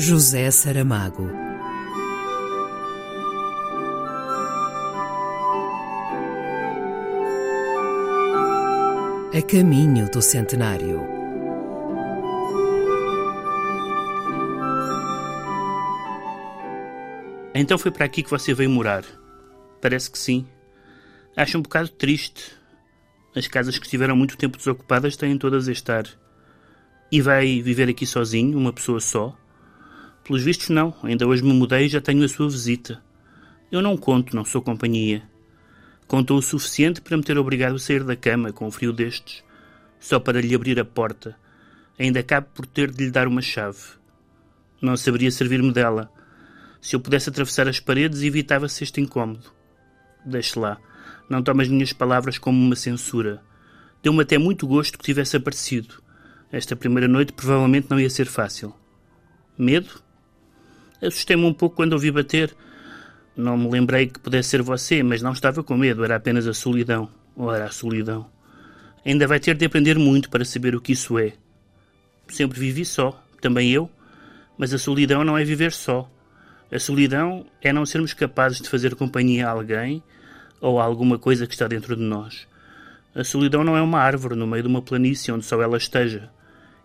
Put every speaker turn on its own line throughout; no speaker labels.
José Saramago. A caminho do centenário.
Então foi para aqui que você veio morar? Parece que sim. Acho um bocado triste. As casas que estiveram muito tempo desocupadas têm todas este ar. E vai viver aqui sozinho, uma pessoa só? Pelos vistos, não. Ainda hoje me mudei e já tenho a sua visita. Eu não conto, não sou companhia. Contou o suficiente para me ter obrigado a sair da cama com um frio destes, só para lhe abrir a porta. Ainda cabe por ter de lhe dar uma chave. Não saberia servir-me dela. Se eu pudesse atravessar as paredes, evitava-se este incômodo. Deixe lá. Não tome as minhas palavras como uma censura. Deu-me até muito gosto que tivesse aparecido. Esta primeira noite provavelmente não ia ser fácil. Medo? Assustei-me um pouco quando ouvi bater. Não me lembrei que pudesse ser você, mas não estava com medo, era apenas a solidão. Ora, a solidão. Ainda vai ter de aprender muito para saber o que isso é. Sempre vivi só, também eu, mas a solidão não é viver só. A solidão é não sermos capazes de fazer companhia a alguém ou a alguma coisa que está dentro de nós. A solidão não é uma árvore no meio de uma planície onde só ela esteja.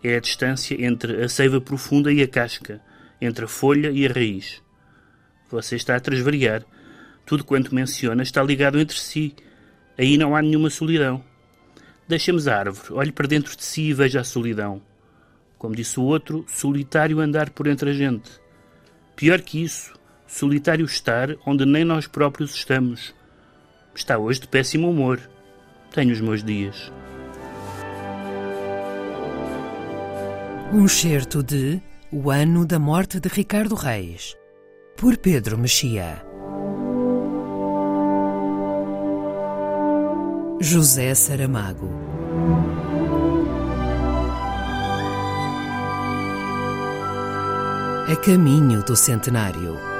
É a distância entre a seiva profunda e a casca entre a folha e a raiz. Você está a transvariar. Tudo quanto menciona está ligado entre si. Aí não há nenhuma solidão. Deixemos a árvore, olhe para dentro de si e veja a solidão. Como disse o outro, solitário andar por entre a gente. Pior que isso, solitário estar onde nem nós próprios estamos. Está hoje de péssimo humor. Tenho os meus dias.
Um certo de o ano da morte de Ricardo Reis, por Pedro Mexia. José Saramago. A caminho do centenário.